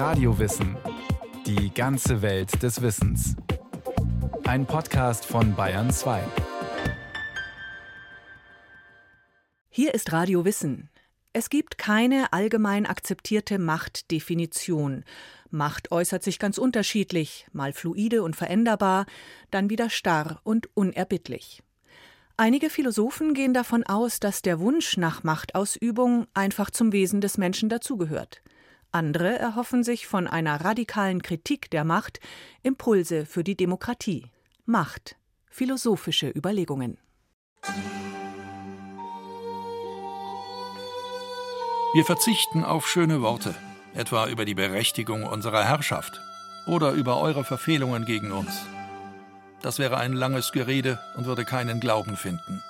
Radiowissen. Die ganze Welt des Wissens. Ein Podcast von Bayern 2. Hier ist Radio Wissen. Es gibt keine allgemein akzeptierte Machtdefinition. Macht äußert sich ganz unterschiedlich, mal fluide und veränderbar, dann wieder starr und unerbittlich. Einige Philosophen gehen davon aus, dass der Wunsch nach Machtausübung einfach zum Wesen des Menschen dazugehört. Andere erhoffen sich von einer radikalen Kritik der Macht Impulse für die Demokratie. Macht. Philosophische Überlegungen. Wir verzichten auf schöne Worte, etwa über die Berechtigung unserer Herrschaft oder über eure Verfehlungen gegen uns. Das wäre ein langes Gerede und würde keinen Glauben finden.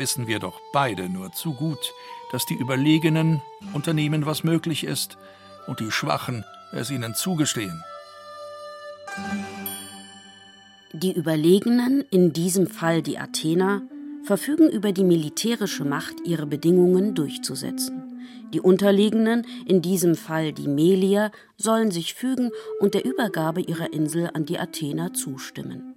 Wissen wir doch beide nur zu gut, dass die Überlegenen unternehmen, was möglich ist, und die Schwachen es ihnen zugestehen. Die Überlegenen, in diesem Fall die Athener, verfügen über die militärische Macht, ihre Bedingungen durchzusetzen. Die Unterlegenen, in diesem Fall die Melier, sollen sich fügen und der Übergabe ihrer Insel an die Athener zustimmen.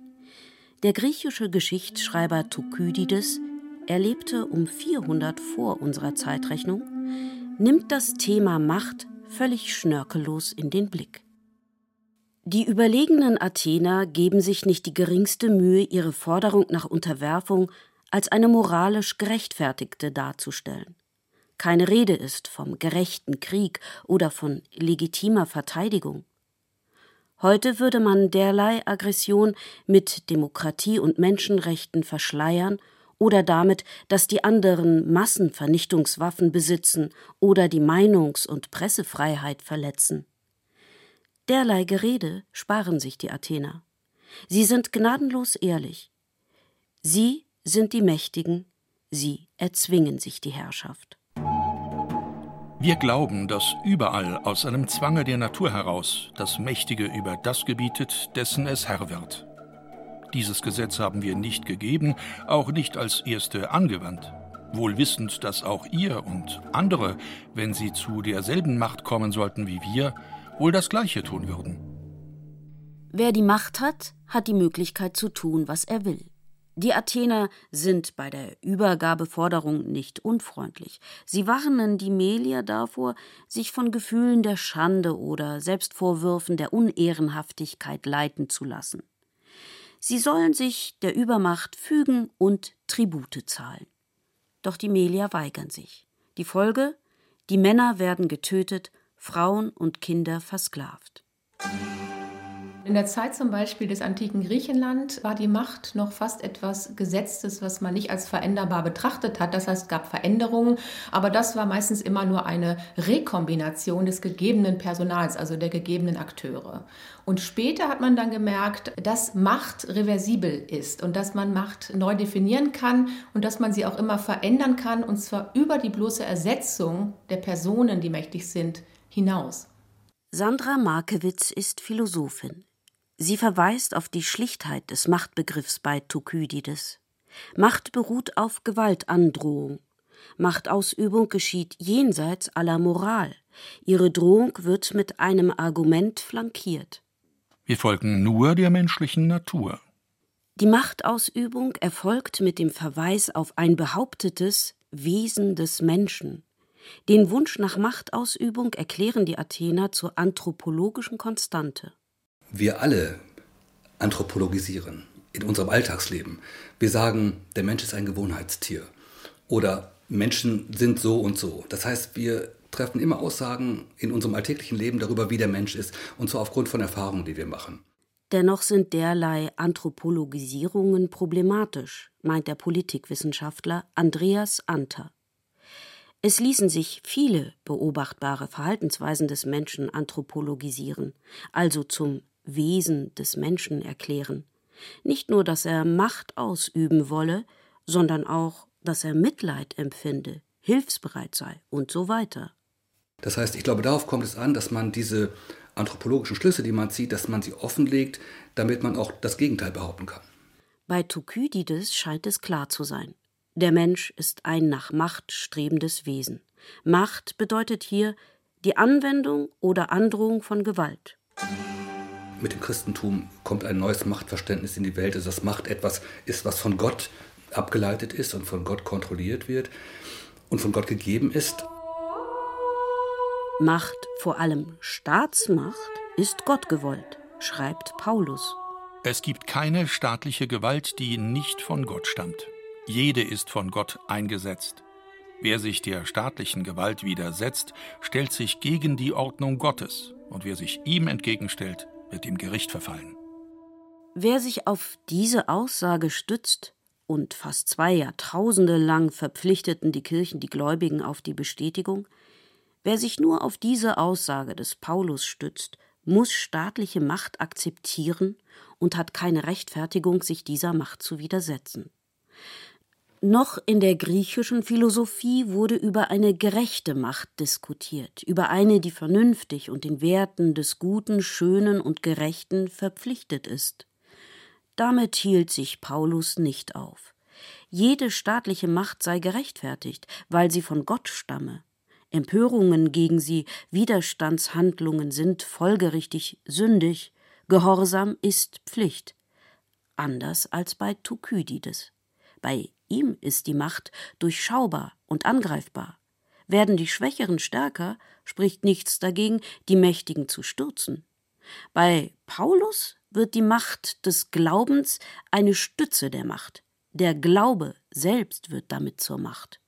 Der griechische Geschichtsschreiber Thukydides, er lebte um 400 vor unserer Zeitrechnung, nimmt das Thema Macht völlig schnörkellos in den Blick. Die überlegenen Athener geben sich nicht die geringste Mühe, ihre Forderung nach Unterwerfung als eine moralisch gerechtfertigte darzustellen. Keine Rede ist vom gerechten Krieg oder von legitimer Verteidigung. Heute würde man derlei Aggression mit Demokratie und Menschenrechten verschleiern oder damit, dass die anderen Massenvernichtungswaffen besitzen oder die Meinungs- und Pressefreiheit verletzen. Derlei Gerede sparen sich die Athener. Sie sind gnadenlos ehrlich. Sie sind die Mächtigen, sie erzwingen sich die Herrschaft. Wir glauben, dass überall aus einem Zwange der Natur heraus das Mächtige über das gebietet, dessen es Herr wird. Dieses Gesetz haben wir nicht gegeben, auch nicht als erste angewandt. Wohl wissend, dass auch ihr und andere, wenn sie zu derselben Macht kommen sollten wie wir, wohl das Gleiche tun würden. Wer die Macht hat, hat die Möglichkeit zu tun, was er will. Die Athener sind bei der Übergabeforderung nicht unfreundlich. Sie warnen die Melier davor, sich von Gefühlen der Schande oder Selbstvorwürfen der Unehrenhaftigkeit leiten zu lassen. Sie sollen sich der Übermacht fügen und Tribute zahlen. Doch die Melier weigern sich. Die Folge? Die Männer werden getötet, Frauen und Kinder versklavt. In der Zeit zum Beispiel des antiken Griechenland war die Macht noch fast etwas Gesetztes, was man nicht als veränderbar betrachtet hat. Das heißt, es gab Veränderungen, aber das war meistens immer nur eine Rekombination des gegebenen Personals, also der gegebenen Akteure. Und später hat man dann gemerkt, dass Macht reversibel ist und dass man Macht neu definieren kann und dass man sie auch immer verändern kann, und zwar über die bloße Ersetzung der Personen, die mächtig sind, hinaus. Sandra Markewitz ist Philosophin. Sie verweist auf die Schlichtheit des Machtbegriffs bei Thukydides. Macht beruht auf Gewaltandrohung. Machtausübung geschieht jenseits aller Moral. Ihre Drohung wird mit einem Argument flankiert. Wir folgen nur der menschlichen Natur. Die Machtausübung erfolgt mit dem Verweis auf ein behauptetes Wesen des Menschen. Den Wunsch nach Machtausübung erklären die Athener zur anthropologischen Konstante wir alle anthropologisieren in unserem Alltagsleben. Wir sagen, der Mensch ist ein Gewohnheitstier oder Menschen sind so und so. Das heißt, wir treffen immer Aussagen in unserem alltäglichen Leben darüber, wie der Mensch ist, und zwar aufgrund von Erfahrungen, die wir machen. Dennoch sind derlei Anthropologisierungen problematisch, meint der Politikwissenschaftler Andreas Anter. Es ließen sich viele beobachtbare Verhaltensweisen des Menschen anthropologisieren, also zum Wesen des Menschen erklären. Nicht nur, dass er Macht ausüben wolle, sondern auch, dass er Mitleid empfinde, hilfsbereit sei und so weiter. Das heißt, ich glaube, darauf kommt es an, dass man diese anthropologischen Schlüsse, die man zieht, dass man sie offenlegt, damit man auch das Gegenteil behaupten kann. Bei Thukydides scheint es klar zu sein. Der Mensch ist ein nach Macht strebendes Wesen. Macht bedeutet hier die Anwendung oder Androhung von Gewalt. Mit dem Christentum kommt ein neues Machtverständnis in die Welt, also das Macht etwas ist, was von Gott abgeleitet ist und von Gott kontrolliert wird und von Gott gegeben ist. Macht, vor allem Staatsmacht, ist Gott gewollt, schreibt Paulus. Es gibt keine staatliche Gewalt, die nicht von Gott stammt. Jede ist von Gott eingesetzt. Wer sich der staatlichen Gewalt widersetzt, stellt sich gegen die Ordnung Gottes, und wer sich ihm entgegenstellt, wird dem Gericht verfallen. Wer sich auf diese Aussage stützt, und fast zwei Jahrtausende lang verpflichteten die Kirchen die Gläubigen auf die Bestätigung, wer sich nur auf diese Aussage des Paulus stützt, muss staatliche Macht akzeptieren und hat keine Rechtfertigung, sich dieser Macht zu widersetzen. Noch in der griechischen Philosophie wurde über eine gerechte Macht diskutiert, über eine, die vernünftig und den Werten des Guten, Schönen und Gerechten verpflichtet ist. Damit hielt sich Paulus nicht auf. Jede staatliche Macht sei gerechtfertigt, weil sie von Gott stamme. Empörungen gegen sie, Widerstandshandlungen sind folgerichtig sündig, Gehorsam ist Pflicht. Anders als bei Thukydides. Bei ihm ist die Macht durchschaubar und angreifbar. Werden die Schwächeren stärker, spricht nichts dagegen, die Mächtigen zu stürzen. Bei Paulus wird die Macht des Glaubens eine Stütze der Macht. Der Glaube selbst wird damit zur Macht.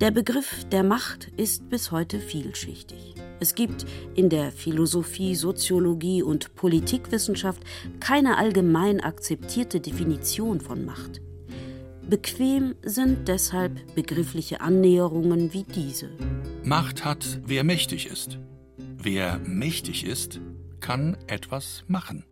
Der Begriff der Macht ist bis heute vielschichtig. Es gibt in der Philosophie, Soziologie und Politikwissenschaft keine allgemein akzeptierte Definition von Macht. Bequem sind deshalb begriffliche Annäherungen wie diese. Macht hat, wer mächtig ist. Wer mächtig ist, kann etwas machen.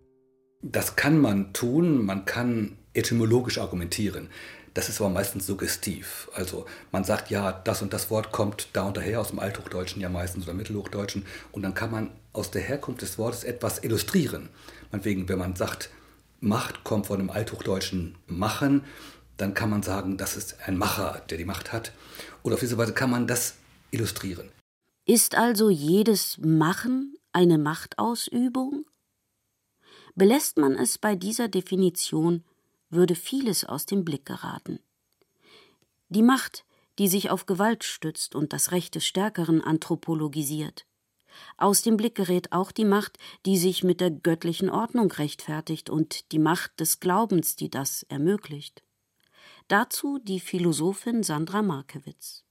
Das kann man tun, man kann etymologisch argumentieren. Das ist aber meistens suggestiv. Also man sagt, ja, das und das Wort kommt da und daher aus dem Althochdeutschen ja meistens oder Mittelhochdeutschen und dann kann man aus der Herkunft des Wortes etwas illustrieren. Meinetwegen, wenn man sagt, Macht kommt von dem Althochdeutschen machen, dann kann man sagen, das ist ein Macher, der die Macht hat. Oder auf diese Weise kann man das illustrieren. Ist also jedes Machen eine Machtausübung? Belässt man es bei dieser Definition, würde vieles aus dem Blick geraten. Die Macht, die sich auf Gewalt stützt und das Recht des Stärkeren anthropologisiert. Aus dem Blick gerät auch die Macht, die sich mit der göttlichen Ordnung rechtfertigt und die Macht des Glaubens, die das ermöglicht. Dazu die Philosophin Sandra Markewitz.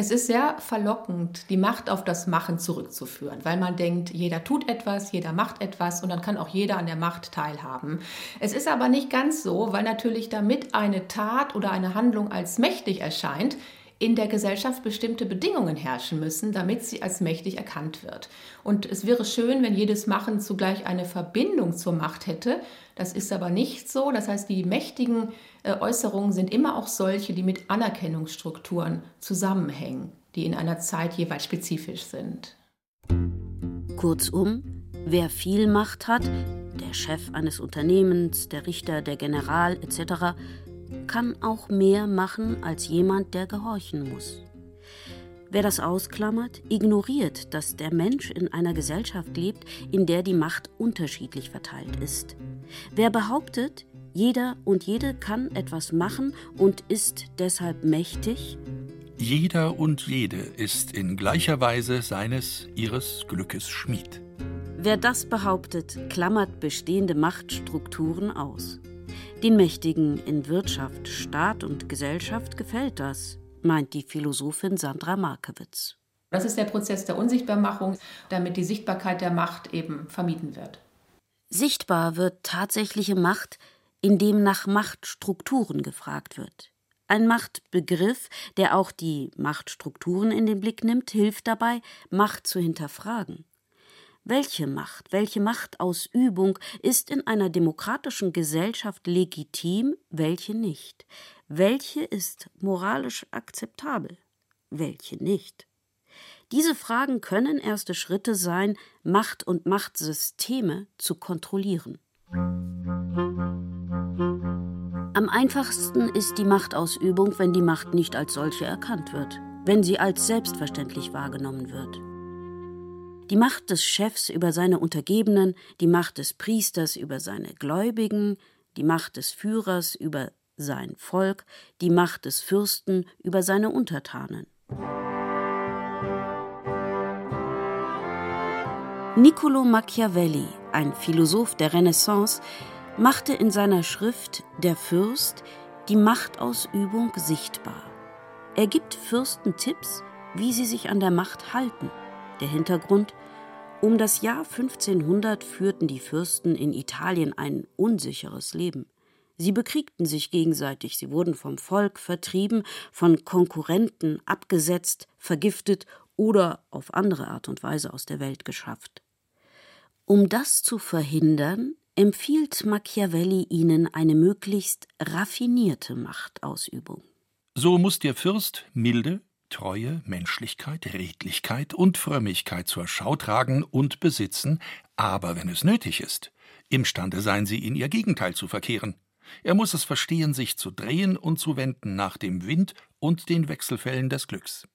Es ist sehr verlockend, die Macht auf das Machen zurückzuführen, weil man denkt, jeder tut etwas, jeder macht etwas und dann kann auch jeder an der Macht teilhaben. Es ist aber nicht ganz so, weil natürlich damit eine Tat oder eine Handlung als mächtig erscheint, in der Gesellschaft bestimmte Bedingungen herrschen müssen, damit sie als mächtig erkannt wird. Und es wäre schön, wenn jedes Machen zugleich eine Verbindung zur Macht hätte. Das ist aber nicht so. Das heißt, die mächtigen äh, Äußerungen sind immer auch solche, die mit Anerkennungsstrukturen zusammenhängen, die in einer Zeit jeweils spezifisch sind. Kurzum, wer viel Macht hat, der Chef eines Unternehmens, der Richter, der General etc., kann auch mehr machen als jemand, der gehorchen muss. Wer das ausklammert, ignoriert, dass der Mensch in einer Gesellschaft lebt, in der die Macht unterschiedlich verteilt ist. Wer behauptet, jeder und jede kann etwas machen und ist deshalb mächtig, jeder und jede ist in gleicher Weise seines ihres Glückes Schmied. Wer das behauptet, klammert bestehende Machtstrukturen aus. Den Mächtigen in Wirtschaft, Staat und Gesellschaft gefällt das, meint die Philosophin Sandra Markewitz. Das ist der Prozess der Unsichtbarmachung, damit die Sichtbarkeit der Macht eben vermieden wird. Sichtbar wird tatsächliche Macht, indem nach Machtstrukturen gefragt wird. Ein Machtbegriff, der auch die Machtstrukturen in den Blick nimmt, hilft dabei, Macht zu hinterfragen. Welche Macht, welche Machtausübung ist in einer demokratischen Gesellschaft legitim, welche nicht? Welche ist moralisch akzeptabel, welche nicht? Diese Fragen können erste Schritte sein, Macht und Machtsysteme zu kontrollieren. Am einfachsten ist die Machtausübung, wenn die Macht nicht als solche erkannt wird wenn sie als selbstverständlich wahrgenommen wird. Die Macht des Chefs über seine Untergebenen, die Macht des Priesters über seine Gläubigen, die Macht des Führers über sein Volk, die Macht des Fürsten über seine Untertanen. Niccolo Machiavelli, ein Philosoph der Renaissance, machte in seiner Schrift Der Fürst die Machtausübung sichtbar. Er gibt Fürsten Tipps, wie sie sich an der Macht halten. Der Hintergrund um das Jahr 1500 führten die Fürsten in Italien ein unsicheres Leben. Sie bekriegten sich gegenseitig, sie wurden vom Volk vertrieben, von Konkurrenten abgesetzt, vergiftet oder auf andere Art und Weise aus der Welt geschafft. Um das zu verhindern, empfiehlt Machiavelli ihnen eine möglichst raffinierte Machtausübung. So muss der Fürst milde, Treue, Menschlichkeit, Redlichkeit und Frömmigkeit zur Schau tragen und besitzen, aber wenn es nötig ist, imstande sein sie in ihr Gegenteil zu verkehren. Er muss es verstehen, sich zu drehen und zu wenden nach dem Wind und den Wechselfällen des Glücks.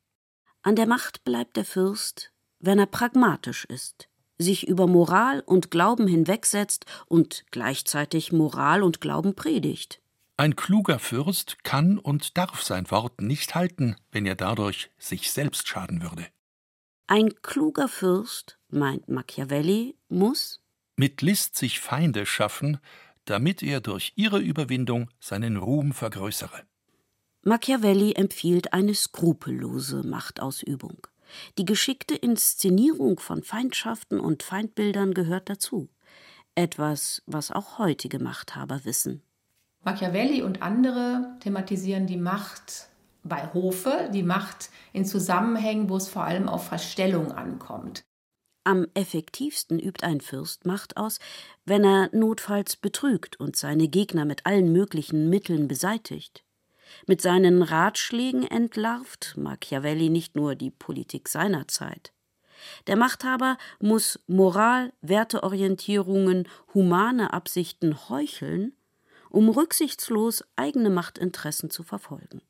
An der Macht bleibt der Fürst, wenn er pragmatisch ist, sich über Moral und Glauben hinwegsetzt und gleichzeitig Moral und Glauben predigt. Ein kluger Fürst kann und darf sein Wort nicht halten, wenn er dadurch sich selbst schaden würde. Ein kluger Fürst, meint Machiavelli, muss mit List sich Feinde schaffen, damit er durch ihre Überwindung seinen Ruhm vergrößere. Machiavelli empfiehlt eine skrupellose Machtausübung. Die geschickte Inszenierung von Feindschaften und Feindbildern gehört dazu. Etwas, was auch heutige Machthaber wissen. Machiavelli und andere thematisieren die Macht bei Hofe, die Macht in Zusammenhängen, wo es vor allem auf Verstellung ankommt. Am effektivsten übt ein Fürst Macht aus, wenn er notfalls betrügt und seine Gegner mit allen möglichen Mitteln beseitigt. Mit seinen Ratschlägen entlarvt Machiavelli nicht nur die Politik seiner Zeit. Der Machthaber muss Moral, Werteorientierungen, humane Absichten heucheln, um rücksichtslos eigene Machtinteressen zu verfolgen.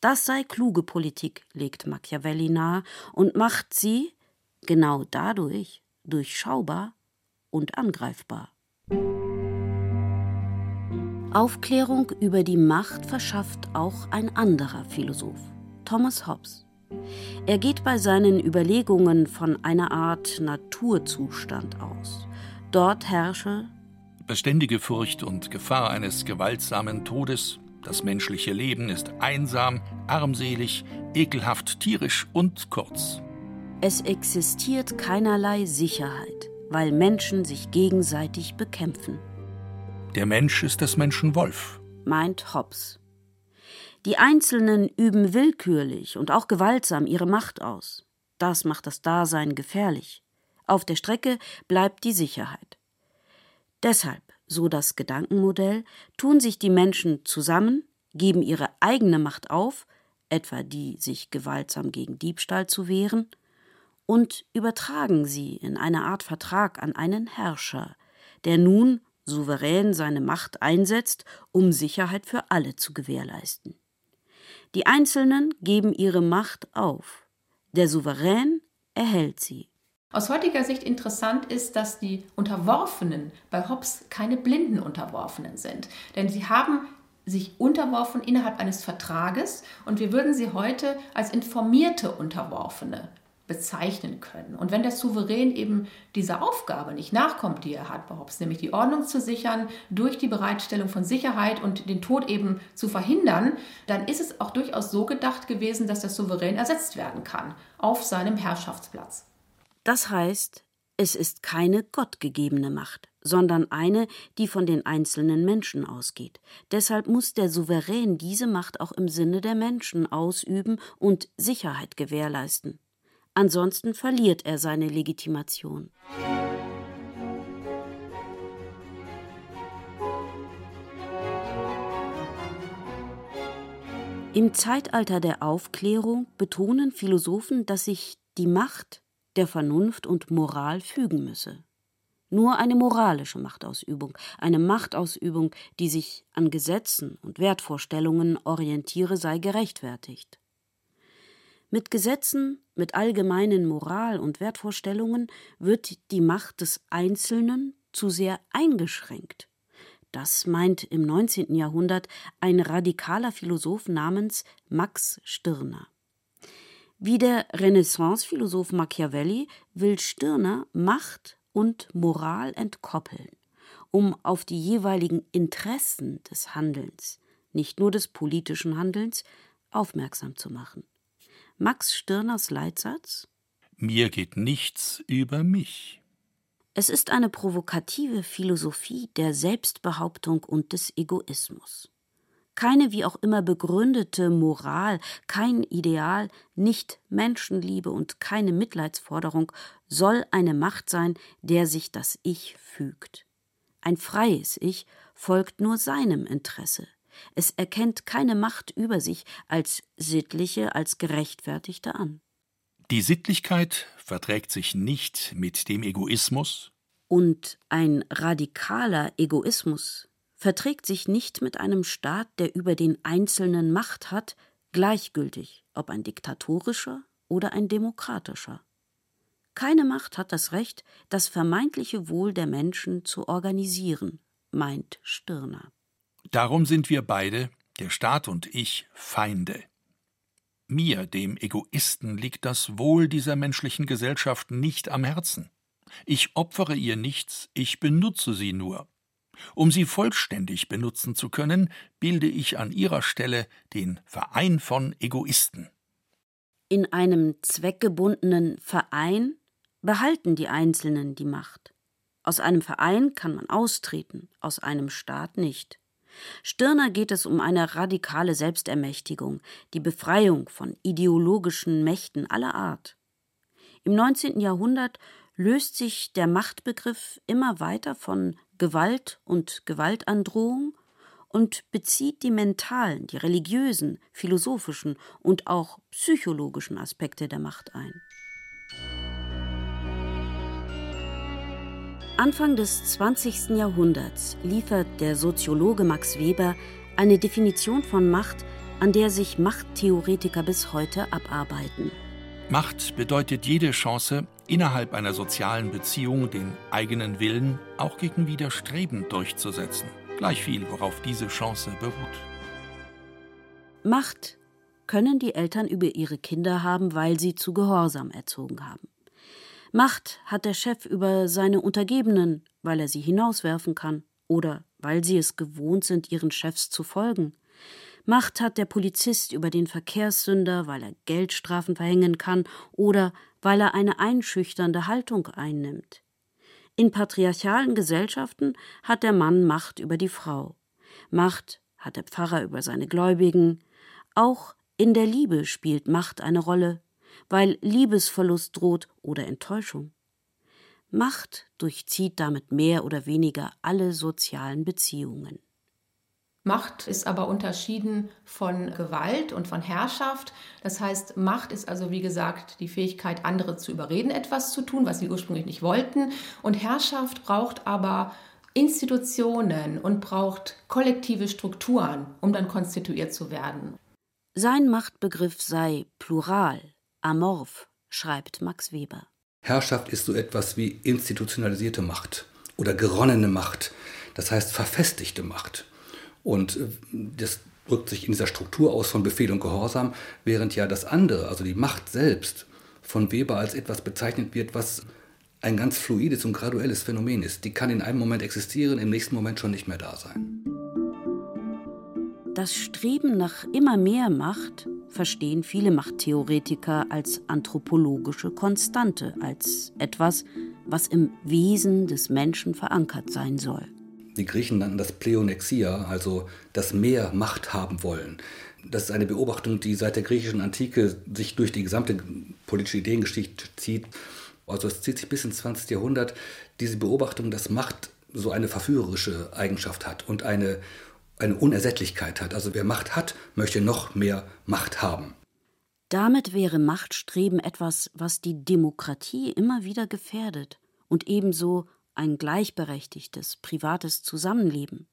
Das sei kluge Politik, legt Machiavelli nahe, und macht sie, genau dadurch, durchschaubar und angreifbar. Aufklärung über die Macht verschafft auch ein anderer Philosoph, Thomas Hobbes. Er geht bei seinen Überlegungen von einer Art Naturzustand aus. Dort herrsche beständige Furcht und Gefahr eines gewaltsamen Todes, das menschliche Leben ist einsam, armselig, ekelhaft, tierisch und kurz. Es existiert keinerlei Sicherheit, weil Menschen sich gegenseitig bekämpfen. Der Mensch ist des Menschen Wolf, meint Hobbes. Die Einzelnen üben willkürlich und auch gewaltsam ihre Macht aus. Das macht das Dasein gefährlich. Auf der Strecke bleibt die Sicherheit. Deshalb, so das Gedankenmodell, tun sich die Menschen zusammen, geben ihre eigene Macht auf, etwa die, sich gewaltsam gegen Diebstahl zu wehren, und übertragen sie in einer Art Vertrag an einen Herrscher, der nun souverän seine Macht einsetzt, um Sicherheit für alle zu gewährleisten. Die Einzelnen geben ihre Macht auf, der Souverän erhält sie. Aus heutiger Sicht interessant ist, dass die Unterworfenen bei Hobbes keine blinden Unterworfenen sind. Denn sie haben sich unterworfen innerhalb eines Vertrages und wir würden sie heute als informierte Unterworfene bezeichnen können. Und wenn der Souverän eben dieser Aufgabe nicht nachkommt, die er hat bei Hobbes, nämlich die Ordnung zu sichern, durch die Bereitstellung von Sicherheit und den Tod eben zu verhindern, dann ist es auch durchaus so gedacht gewesen, dass der Souverän ersetzt werden kann auf seinem Herrschaftsplatz. Das heißt, es ist keine gottgegebene Macht, sondern eine, die von den einzelnen Menschen ausgeht. Deshalb muss der Souverän diese Macht auch im Sinne der Menschen ausüben und Sicherheit gewährleisten. Ansonsten verliert er seine Legitimation. Im Zeitalter der Aufklärung betonen Philosophen, dass sich die Macht der Vernunft und Moral fügen müsse. Nur eine moralische Machtausübung, eine Machtausübung, die sich an Gesetzen und Wertvorstellungen orientiere, sei gerechtfertigt. Mit Gesetzen, mit allgemeinen Moral- und Wertvorstellungen wird die Macht des Einzelnen zu sehr eingeschränkt. Das meint im 19. Jahrhundert ein radikaler Philosoph namens Max Stirner. Wie der Renaissance-Philosoph Machiavelli will Stirner Macht und Moral entkoppeln, um auf die jeweiligen Interessen des Handelns, nicht nur des politischen Handelns, aufmerksam zu machen. Max Stirners Leitsatz Mir geht nichts über mich. Es ist eine provokative Philosophie der Selbstbehauptung und des Egoismus. Keine wie auch immer begründete Moral, kein Ideal, nicht Menschenliebe und keine Mitleidsforderung soll eine Macht sein, der sich das Ich fügt. Ein freies Ich folgt nur seinem Interesse. Es erkennt keine Macht über sich als sittliche, als gerechtfertigte an. Die Sittlichkeit verträgt sich nicht mit dem Egoismus. Und ein radikaler Egoismus verträgt sich nicht mit einem Staat, der über den Einzelnen Macht hat, gleichgültig, ob ein diktatorischer oder ein demokratischer. Keine Macht hat das Recht, das vermeintliche Wohl der Menschen zu organisieren, meint Stirner. Darum sind wir beide, der Staat und ich, Feinde. Mir, dem Egoisten, liegt das Wohl dieser menschlichen Gesellschaft nicht am Herzen. Ich opfere ihr nichts, ich benutze sie nur. Um sie vollständig benutzen zu können, bilde ich an ihrer Stelle den Verein von Egoisten. In einem zweckgebundenen Verein behalten die Einzelnen die Macht. Aus einem Verein kann man austreten, aus einem Staat nicht. Stirner geht es um eine radikale Selbstermächtigung, die Befreiung von ideologischen Mächten aller Art. Im 19. Jahrhundert löst sich der Machtbegriff immer weiter von Gewalt und Gewaltandrohung und bezieht die mentalen, die religiösen, philosophischen und auch psychologischen Aspekte der Macht ein. Anfang des 20. Jahrhunderts liefert der Soziologe Max Weber eine Definition von Macht, an der sich Machttheoretiker bis heute abarbeiten. Macht bedeutet jede Chance, innerhalb einer sozialen Beziehung den eigenen Willen auch gegen Widerstreben durchzusetzen, gleichviel worauf diese Chance beruht. Macht können die Eltern über ihre Kinder haben, weil sie zu Gehorsam erzogen haben. Macht hat der Chef über seine Untergebenen, weil er sie hinauswerfen kann oder weil sie es gewohnt sind, ihren Chefs zu folgen. Macht hat der Polizist über den Verkehrssünder, weil er Geldstrafen verhängen kann oder weil er eine einschüchternde Haltung einnimmt. In patriarchalen Gesellschaften hat der Mann Macht über die Frau. Macht hat der Pfarrer über seine Gläubigen. Auch in der Liebe spielt Macht eine Rolle, weil Liebesverlust droht oder Enttäuschung. Macht durchzieht damit mehr oder weniger alle sozialen Beziehungen. Macht ist aber unterschieden von Gewalt und von Herrschaft. Das heißt, Macht ist also, wie gesagt, die Fähigkeit, andere zu überreden, etwas zu tun, was sie ursprünglich nicht wollten. Und Herrschaft braucht aber Institutionen und braucht kollektive Strukturen, um dann konstituiert zu werden. Sein Machtbegriff sei plural, amorph, schreibt Max Weber. Herrschaft ist so etwas wie institutionalisierte Macht oder geronnene Macht, das heißt verfestigte Macht. Und äh, das drückt sich in dieser Struktur aus von Befehl und Gehorsam, während ja das andere, also die Macht selbst, von Weber als etwas bezeichnet wird, was ein ganz fluides und graduelles Phänomen ist. Die kann in einem Moment existieren, im nächsten Moment schon nicht mehr da sein. Das Streben nach immer mehr Macht verstehen viele Machttheoretiker als anthropologische Konstante, als etwas, was im Wesen des Menschen verankert sein soll. Die Griechen nannten das Pleonexia, also das Mehr Macht haben wollen. Das ist eine Beobachtung, die seit der griechischen Antike sich durch die gesamte politische Ideengeschichte zieht. Also es zieht sich bis ins 20. Jahrhundert diese Beobachtung, dass Macht so eine verführerische Eigenschaft hat und eine eine Unersättlichkeit hat. Also wer Macht hat, möchte noch mehr Macht haben. Damit wäre Machtstreben etwas, was die Demokratie immer wieder gefährdet und ebenso ein gleichberechtigtes, privates Zusammenleben.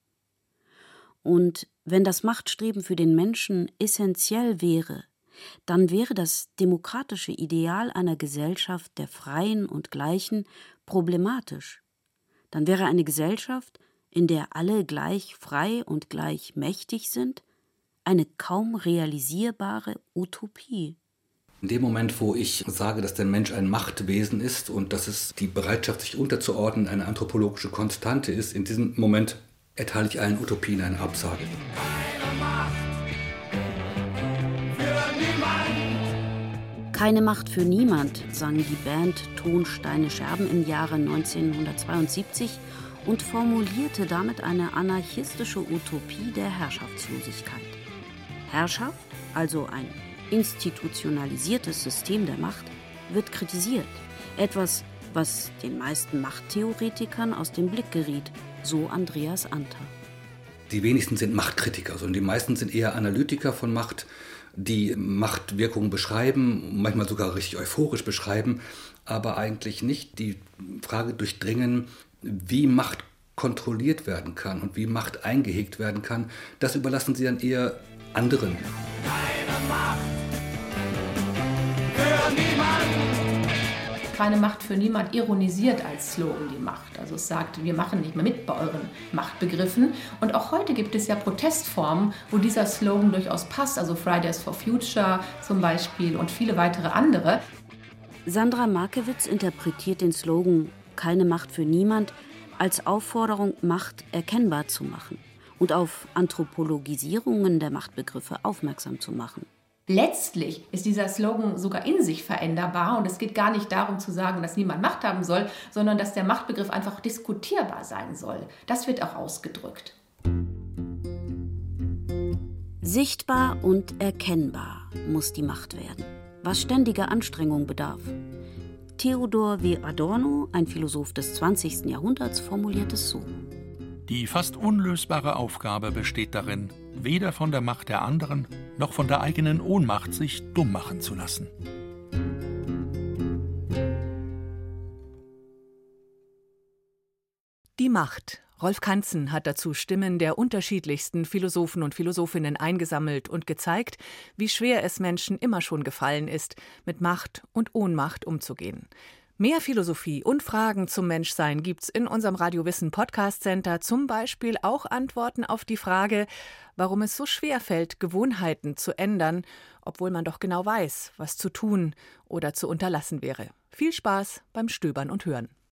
Und wenn das Machtstreben für den Menschen essentiell wäre, dann wäre das demokratische Ideal einer Gesellschaft der Freien und Gleichen problematisch. Dann wäre eine Gesellschaft, in der alle gleich frei und gleich mächtig sind, eine kaum realisierbare Utopie. In dem Moment, wo ich sage, dass der Mensch ein Machtwesen ist und dass es die Bereitschaft, sich unterzuordnen, eine anthropologische Konstante ist, in diesem Moment erteile ich allen Utopien eine Absage. Keine Macht für niemand. Keine Macht für niemand, sang die Band Tonsteine Scherben im Jahre 1972 und formulierte damit eine anarchistische Utopie der Herrschaftslosigkeit. Herrschaft, also ein institutionalisiertes System der Macht wird kritisiert. Etwas, was den meisten Machttheoretikern aus dem Blick geriet, so Andreas Anter. Die wenigsten sind Machtkritiker, sondern die meisten sind eher Analytiker von Macht, die Machtwirkungen beschreiben, manchmal sogar richtig euphorisch beschreiben, aber eigentlich nicht die Frage durchdringen, wie Macht kontrolliert werden kann und wie Macht eingehegt werden kann. Das überlassen sie dann eher anderen. Keine Macht für niemand. Keine Macht für niemand ironisiert als Slogan die Macht. Also es sagt, wir machen nicht mehr mit bei euren Machtbegriffen. Und auch heute gibt es ja Protestformen, wo dieser Slogan durchaus passt. Also Fridays for Future zum Beispiel und viele weitere andere. Sandra Markewitz interpretiert den Slogan Keine Macht für niemand als Aufforderung, Macht erkennbar zu machen und auf Anthropologisierungen der Machtbegriffe aufmerksam zu machen. Letztlich ist dieser Slogan sogar in sich veränderbar und es geht gar nicht darum zu sagen, dass niemand Macht haben soll, sondern dass der Machtbegriff einfach diskutierbar sein soll. Das wird auch ausgedrückt. Sichtbar und erkennbar muss die Macht werden, was ständiger Anstrengung bedarf. Theodor W. Adorno, ein Philosoph des 20. Jahrhunderts, formuliert es so. Die fast unlösbare Aufgabe besteht darin, weder von der Macht der anderen noch von der eigenen Ohnmacht sich dumm machen zu lassen. Die Macht. Rolf Kanzen hat dazu Stimmen der unterschiedlichsten Philosophen und Philosophinnen eingesammelt und gezeigt, wie schwer es Menschen immer schon gefallen ist, mit Macht und Ohnmacht umzugehen. Mehr Philosophie und Fragen zum Menschsein gibt's in unserem Radiowissen Podcast Center, zum Beispiel auch Antworten auf die Frage, warum es so schwer fällt, Gewohnheiten zu ändern, obwohl man doch genau weiß, was zu tun oder zu unterlassen wäre. Viel Spaß beim Stöbern und Hören.